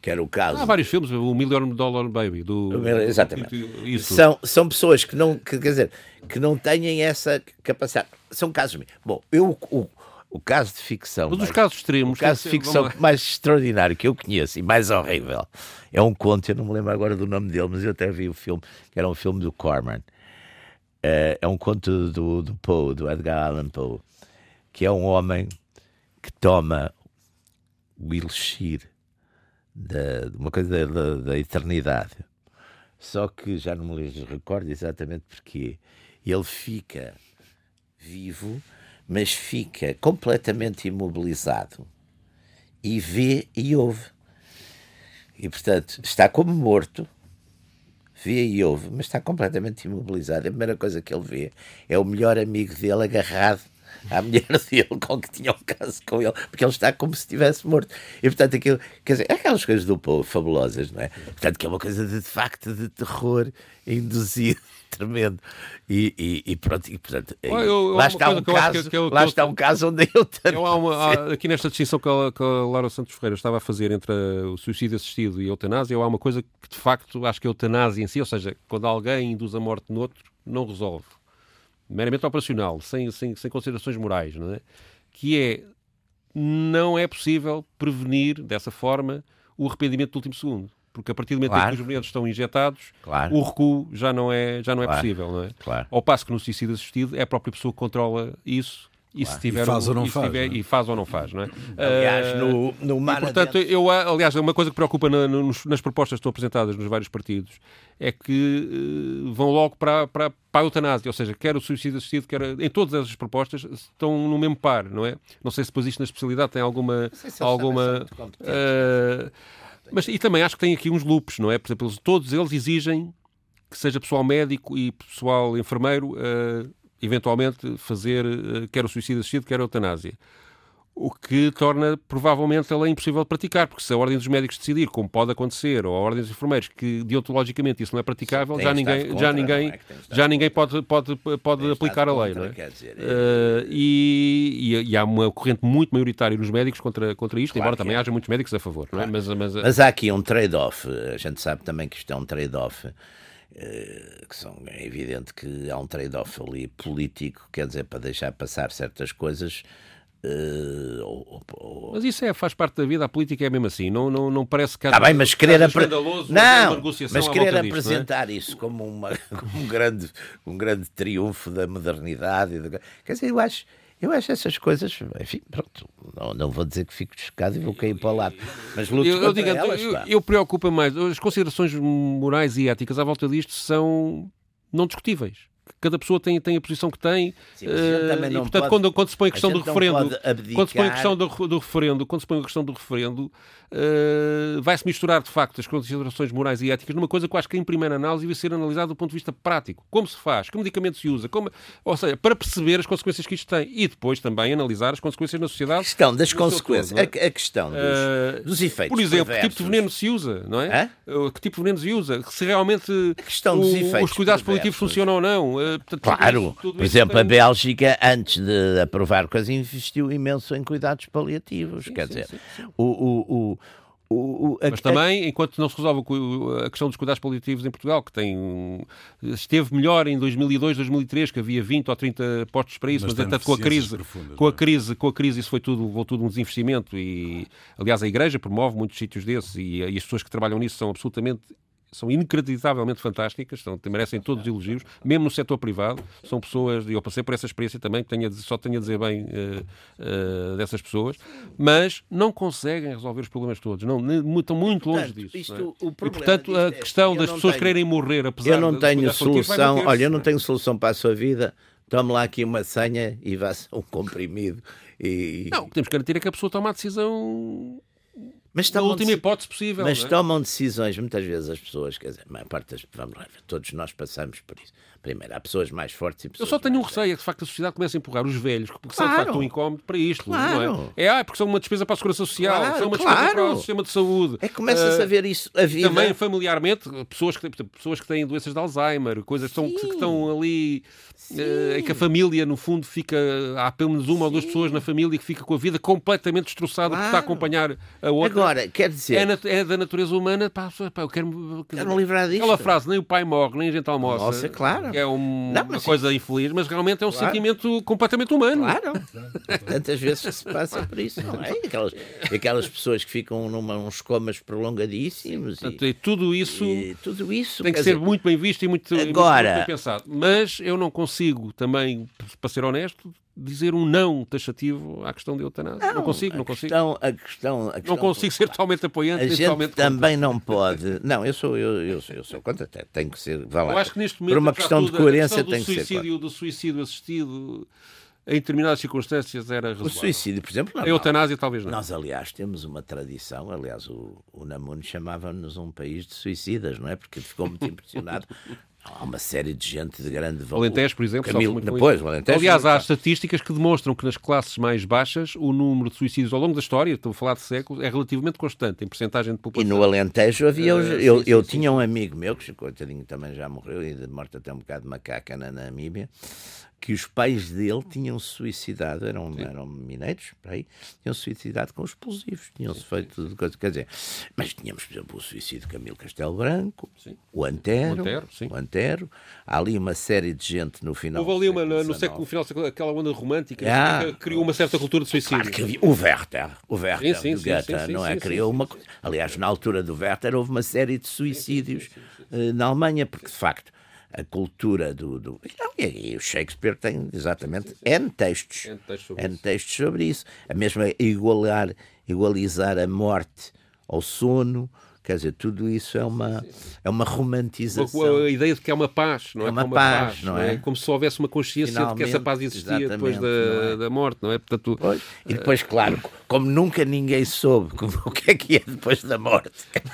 quer o caso. Há vários filmes, o Million Dollar Baby, do. Exatamente. Isso. São, são pessoas que não, que, quer dizer, que não têm essa capacidade. São casos. Bom, eu. O, o caso de ficção. Mas os casos extremos. O caso de ficção mais extraordinário que eu conheço e mais horrível é um conto, eu não me lembro agora do nome dele, mas eu até vi o filme, que era um filme do Corman é, é um conto do, do Poe, do Edgar Allan Poe, que é um homem que toma o elixir de, de uma coisa da, da, eternidade. Só que já não me recordo exatamente porque ele fica vivo, mas fica completamente imobilizado e vê e ouve. E portanto está como morto, vê e ouve, mas está completamente imobilizado. A primeira coisa que ele vê é o melhor amigo dele agarrado à mulher dele com que tinha um caso com ele, porque ele está como se estivesse morto. E portanto, aquilo, quer dizer, é aquelas coisas do povo fabulosas, não é? Portanto, que é uma coisa de, de facto de terror induzido tremendo. E, e, e pronto, e, portanto, eu, eu, lá, está um, caso, que, lá está um caso onde eu. Há uma, há, aqui nesta distinção que a, que a Laura Santos Ferreira estava a fazer entre o suicídio assistido e a eutanásia, há uma coisa que de facto acho que a eutanásia em si, ou seja, quando alguém induz a morte no outro, não resolve. Meramente operacional, sem, sem, sem considerações morais, não é? Que é, não é possível prevenir dessa forma o arrependimento do último segundo porque a partir do momento claro. em que os medicamentos estão injetados, claro. o recuo já não é, já não é claro. possível. Não é? Claro. Ao passo que no suicídio assistido é a própria pessoa que controla isso e se tiver e faz, um, ou não faz, tiver, não é? e faz ou não faz, não é? Aliás, no, no mar e, portanto, eu, aliás, uma coisa que preocupa na, nos, nas propostas que estão apresentadas nos vários partidos é que uh, vão logo para, para, para a eutanásia, ou seja, quer o suicídio assistido, quer em todas essas propostas estão no mesmo par, não é? Não sei se depois isto na especialidade tem alguma alguma uh, mas e também acho que tem aqui uns loops, não é? Por exemplo, todos eles exigem que seja pessoal médico e pessoal enfermeiro uh, eventualmente fazer uh, quer o suicídio assistido, quer a eutanásia o que torna provavelmente a lei impossível de praticar, porque se a Ordem dos Médicos decidir, como pode acontecer, ou a Ordem dos Enfermeiros, que deontologicamente isso não é praticável, já ninguém, contra, já ninguém, é já ninguém pode, pode, pode aplicar a lei. Contra, não é? Dizer, uh, e, e, há uma corrente muito maioritária nos médicos contra, contra isto, claro embora também é. haja muitos médicos a favor. Claro. É? mas, mas, mas há aqui um trade-off, a gente sabe também que isto é um trade-off. Que são, é evidente que há um trade-off ali político, quer dizer, para deixar passar certas coisas, Uh, ou, ou... Mas isso é, faz parte da vida, a política é mesmo assim, não, não, não parece que tá bem, mas querer, apre... não, mas querer disto, apresentar é? isso como, uma, como um, grande, um grande triunfo da modernidade, quer dizer, eu acho, eu acho essas coisas, enfim, pronto, não, não vou dizer que fico chocado e vou cair para o lado, mas luto eu, eu, digo, elas, eu, eu preocupo mais, as considerações morais e éticas à volta disto são não discutíveis cada pessoa tem, tem a posição que tem. Sim, a também e, portanto, pode- quando, quando se põe a a questão do gente não referendo, quando se põe a questão do, do referendo, quando se põe a questão do referendo, eh, vai-se misturar de facto as considerações morais e éticas numa coisa que eu acho que em primeira análise deve ser analisada do ponto de vista prático. Como se faz, que medicamento se usa, como, ou seja, para perceber as consequências que isto tem e depois também analisar as consequências na A sociedade. questão das consequências, todo, é? a, a questão dos, Eh, dos efeitos Por exemplo, que tipo de perversos. veneno se usa, não é? Uh, Que tipo de veneno se usa? Se realmente questão dos o- efeitos os cuidados perversos. paliativos funcionam ou não. Uh, portanto, tudo Claro, isso- tudo por exemplo, a Bélgica, antes de aprovar coisas, investiu imenso em cuidados paliativos. Quer sim, dizer, sim, o. o, o, o, o- a- Mas também, enquanto não se resolve a questão dos cuidados paliativos em Portugal, que tem esteve melhor em 2002, 2003, que havia 20 ou 30 postos para isso, Mas mas, entretanto com a crise, com a é? crise, com a crise isso foi tudo, tudo um desinvestimento e, aliás, a Igreja promove muitos sítios desses e, e as pessoas que trabalham nisso são absolutamente são inacreditavelmente fantásticas, são, merecem todos os elogios, mesmo no setor privado, são pessoas, e eu passei por essa experiência também, que tenho só tenho a dizer bem eh, eh, dessas pessoas, mas não conseguem resolver os problemas todos, não, estão muito longe Portanto, disso. isto- não é? o e portanto, a é, questão das pessoas tenho- quererem morrer, apesar eu não de- tenho vai solução. Olha, eu não tenho solução para a sua vida. Tome lá aqui uma senha e vá um comprimido. E... Não, o que temos que garantir é que a pessoa toma a decisão mas tomam última hipótese possível. Mas é? tomam decisões, muitas vezes as pessoas, quer dizer, a maior parte das, vamos lá, todos nós passamos por isso. Primeiro, há pessoas mais fortes e Eu pessoas só tenho um receio, é que de facto a sociedade começa a empurrar os velhos, porque são de Claro. facto um incómodo para isto, não Claro. é? É, ah, porque são uma despesa para a segurança social, Claro, são uma despesa para claro. o sistema de saúde. É que começa-se Ah, a ver isso, a vida. Também familiarmente, pessoas que, pessoas que têm doenças de Alzheimer, coisas que, estão, que estão ali, eh, em que a família, no fundo, fica. Há pelo menos uma ou duas pessoas na família que fica com a vida completamente destroçada porque está a Claro. acompanhar a outra. Agora, quer dizer, é, nat- é da natureza humana, pá, pá, eu quero. quer Quero dizer, livrar disto. Aquela frase, nem o pai morre, nem a gente almoça. Almoça, claro. É um- Não, uma mas coisa infeliz, mas realmente é um Claro. sentimento completamente humano. Claro. Tantas vezes que se passa por isso, não é? E Aquelas, e aquelas pessoas que ficam numa, uns comas prolongadíssimos e, Portanto, e tudo isso. e tudo isso. Tem que ser dizer, muito bem visto e e muito- Agora- muito bem pensado. Mas eu não consigo também, para ser honesto, dizer um não taxativo à questão da eutanásia. Não, consigo, a não consigo. Questão, a questão, a Não questão- consigo ser totalmente apoiante, A gente totalmente também não pode. Não, eu sou, eu, eu sou, eu sou contra, tem- que ser. Vá lá. Eu acho que neste momento, por uma questão de tudo, a coerência, tem que ser. claro. do suicídio assistido em determinadas circunstâncias era O razoável. suicídio, por exemplo, não. A eutanásia talvez não. Nós, aliás, temos uma tradição, aliás, o, o Namuno chamava-nos um país de suicidas, não é? Porque ficou muito impressionado. Há uma série de gente de grande valor. Alentejo, por exemplo, Camilo- muito depois, isso. o Alentejo Aliás, muito há estatísticas que demonstram que nas classes mais baixas o número de suicídios ao longo da história, estou a falar de séculos, é relativamente constante em percentagem de E população. no Alentejo havia. os- Eh, eu sim, eu sim, tinha um amigo meu, que coitadinho também já morreu, e de morte até um bocado de macaca na Namíbia, que os pais dele tinham suicidado, eram, eram mineiros, por aí, tinham suicidado com explosivos, tinham-se feito de coisa. Quer dizer, mas tínhamos, por exemplo, o suicídio de Camilo Castelo Branco, o Antero, O Antero, sim. o Antero. Há ali uma série de gente no final. Houve ali uma, no, século, no final aquela onda romântica Ah. que criou uma certa cultura de suicídio. Claro que havia. O Werther, o Werther Sim, sim, sim, Goethe, sim, sim, não é? sim, Criou sim, uma. Aliás, na altura do Werther houve uma série de suicídios eh, na Alemanha, porque de facto a cultura do. do... Não, e, e o Shakespeare tem exatamente N textos. N textos sobre N textos sobre isso. A mesma igualar, igualizar a morte ao sono. Quer dizer, tudo isso é uma, é uma romantização. A, a ideia de que é uma paz, não é? É uma Que paz, não é? Como se houvesse uma consciência de que essa Finalmente, paz existia depois da, é? da morte, não é? Portanto, Pois. E depois, claro, como nunca ninguém soube como- o que é que é depois da morte,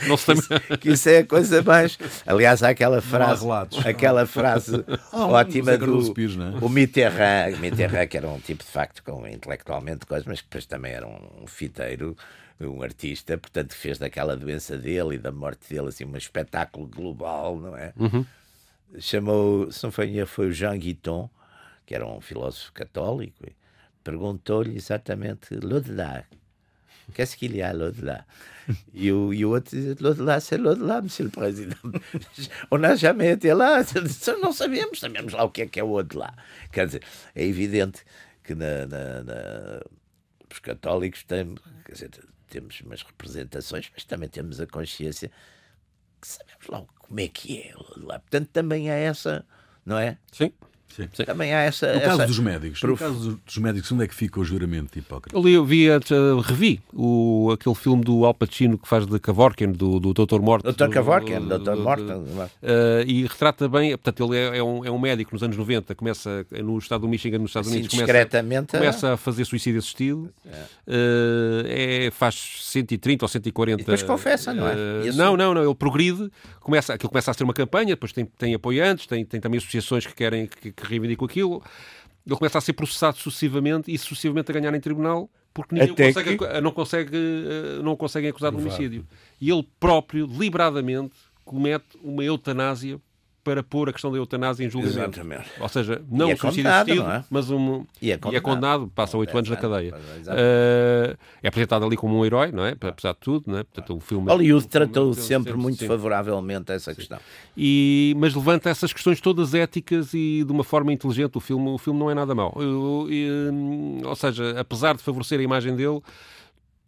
Não se isso, que isso é a coisa mais. Aliás, há aquela frase, relatos. aquela frase ótima José do Pires, é? o Mitterrand, Mitterrand, que era um tipo de facto com intelectualmente coisas, mas que depois também era um fiteiro, um artista, portanto fez daquela doença dele e da morte dele assim um espetáculo global, não é? chamou, se não foi, foi o Jean Guiton, que era um filósofo católico, perguntou-lhe exatamente l'au-delà. Qu'est-ce qu'il y a l'au-delà? E o, e o outro dizia, l'au-delà, c'est l'au-delà, monsieur le président. On n'a jamais été lá. Não sabemos, sabemos lá o que é que é o au-delà. Quer dizer, é evidente que na, na- na- os católicos têm, quer dizer, temos umas representações, mas também temos a consciência que sabemos lá como é que é. Lá. Portanto, também é essa, não é? sim. Sim. Também há essa. No caso essa... dos médicos, no caso dos médicos, onde é que fica o juramento de Hipócrates? Eu, li, eu vi antes, uh, revi o, aquele filme do Al Pacino que faz de Kavorkian, do, do Dr. Morte. Dr. Kavorkian, Dr. Morte. Uh, e retrata bem, portanto, ele é, é, um, é um médico nos anos 90, começa no estado do Michigan, nos Estados assim, Unidos, discretamente, começa, começa a fazer suicídio assistido, é. é faz 130 ou 140. E depois confessa, não é? Não, não, não, ele progride, começa, aquilo começa a ser uma campanha, depois tem, tem apoiantes, tem, tem também associações que querem que, que reivindicam aquilo. Ele começa a ser processado sucessivamente e sucessivamente a ganhar em tribunal porque ninguém consegue, que... não, consegue, não conseguem acusar de homicídio. E ele próprio, deliberadamente, comete uma eutanásia para pôr a questão da eutanásia em julgamento. Exatamente. Ou seja, não é suicídio assistido, é? mas um. E é condenado, e é condenado passa oito anos na cadeia. Uh, é apresentado ali como um herói, não é? Apesar de tudo, não é? Portanto, o filme. Hollywood o tratou sempre, sempre muito sim. favoravelmente essa questão. E, mas levanta essas questões todas éticas e de uma forma inteligente. O filme, o filme não é nada mau. Eu, eu, ou seja, apesar de favorecer a imagem dele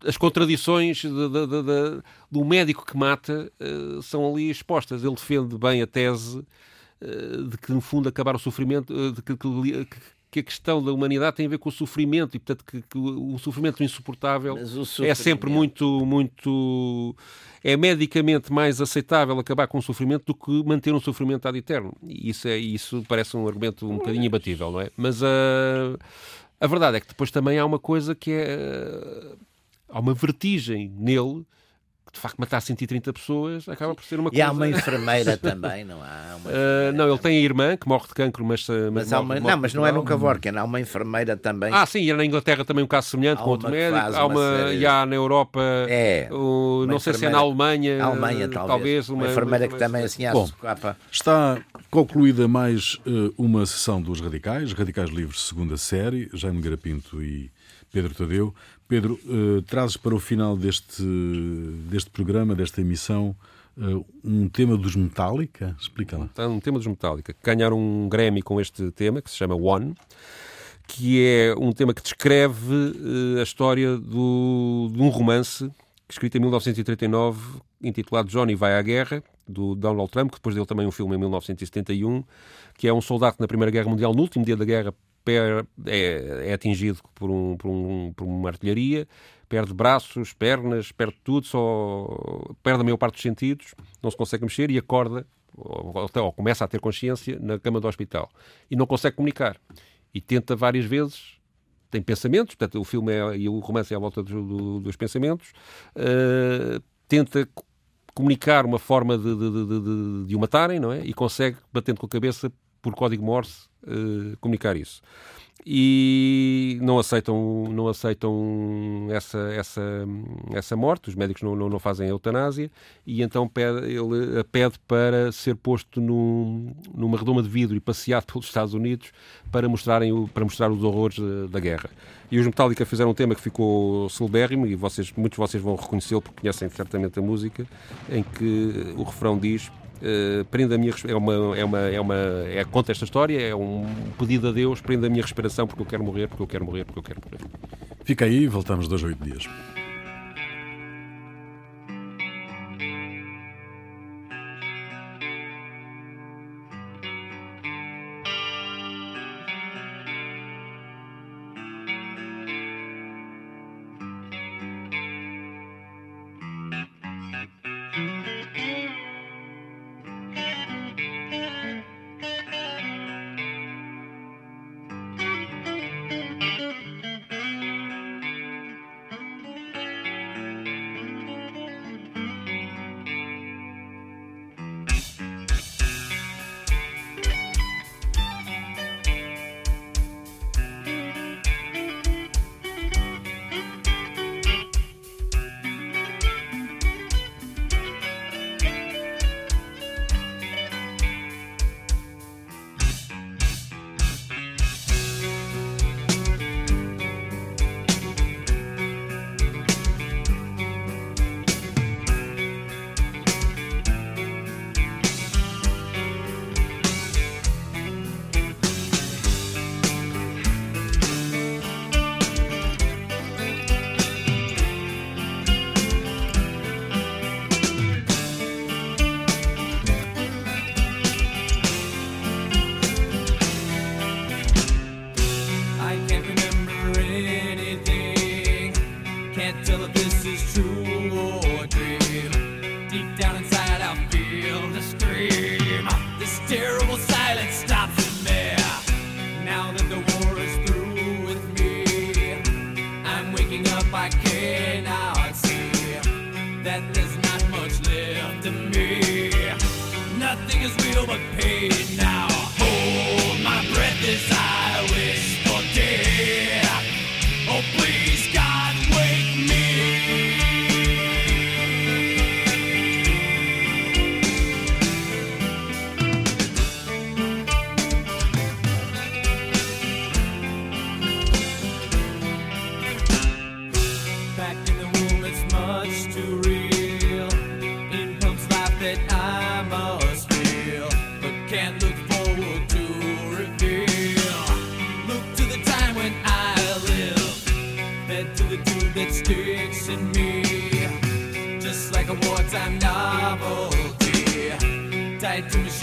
as contradições de, de, de, do médico que mata uh, são ali expostas. Ele defende bem a tese uh, de que, no fundo, acabar o sofrimento, uh, de que, que, que, a questão da humanidade tem a ver com o sofrimento e, portanto, que, que o, sofrimento insuportável sofrimento... é sempre muito, muito. É medicamente mais aceitável acabar com o sofrimento do que manter um sofrimento ad eterno. E isso, é, isso parece um argumento um bocadinho imbatível, não é? Mas a. A verdade é que depois também há uma coisa que é há uma vertigem nele que de facto matar 130 pessoas acaba por ser uma e coisa... E há uma enfermeira também, não há? Uh, não, ele tem a irmã que morre de cancro, mas... Mas, mas morre, uma... morre, não, mas não é no Cavorcan, há uma enfermeira também... Ah, sim, e na Inglaterra também um caso semelhante há com outro médico. Há uma... uma e há na Europa... É, o... Não sei se é na Alemanha... Alemanha, talvez. talvez uma, uma enfermeira que também assim Bom, capa. Está concluída mais uh, uma sessão dos Radicais, Radicais Livres, segunda série, Jaime Garapinto e Pedro Tadeu. Pedro, uh, trazes para o final deste, deste programa, desta emissão, uh, um tema dos Metallica? Explica lá. Então, um tema dos Metallica. Ganharam um Grammy com este tema, que se chama One, que é um tema que descreve uh, a história do, de um romance escrito em 1939, intitulado Johnny Vai à Guerra, do Donald Trump, que depois deu também um filme em 1971, que é um soldado na Primeira Guerra Mundial, no último dia da guerra, é, é atingido por, um, por, um, por uma artilharia, perde braços, pernas, perde tudo, só perde a maior parte dos sentidos, não se consegue mexer e acorda, ou, ou começa a ter consciência, na cama do hospital. E não consegue comunicar. E tenta várias vezes tem pensamentos, portanto, o filme é, e o romance é à volta do, do, dos pensamentos, uh, tenta comunicar uma forma de, de, de, de, o matarem, não é? E consegue, batendo com a cabeça, por código Morse, uh, comunicar isso. E não aceitam, não aceitam essa, essa, essa morte, os médicos não, não, não fazem a eutanásia, e então pede, ele pede para ser posto num, numa redoma de vidro e passeado pelos Estados Unidos para, mostrarem, para mostrar os horrores da, da guerra. E os Metallica fizeram um tema que ficou celebérrimo, e vocês, muitos de vocês vão reconhecê-lo porque conhecem certamente a música, em que o refrão diz Uh, prenda a minha é uma é uma é uma é conta esta história é um pedido a Deus prenda a minha respiração porque eu quero morrer porque eu quero morrer porque eu quero morrer. Fica aí voltamos dois oito dias sticks in me, just like a wartime novelty, tied to machine.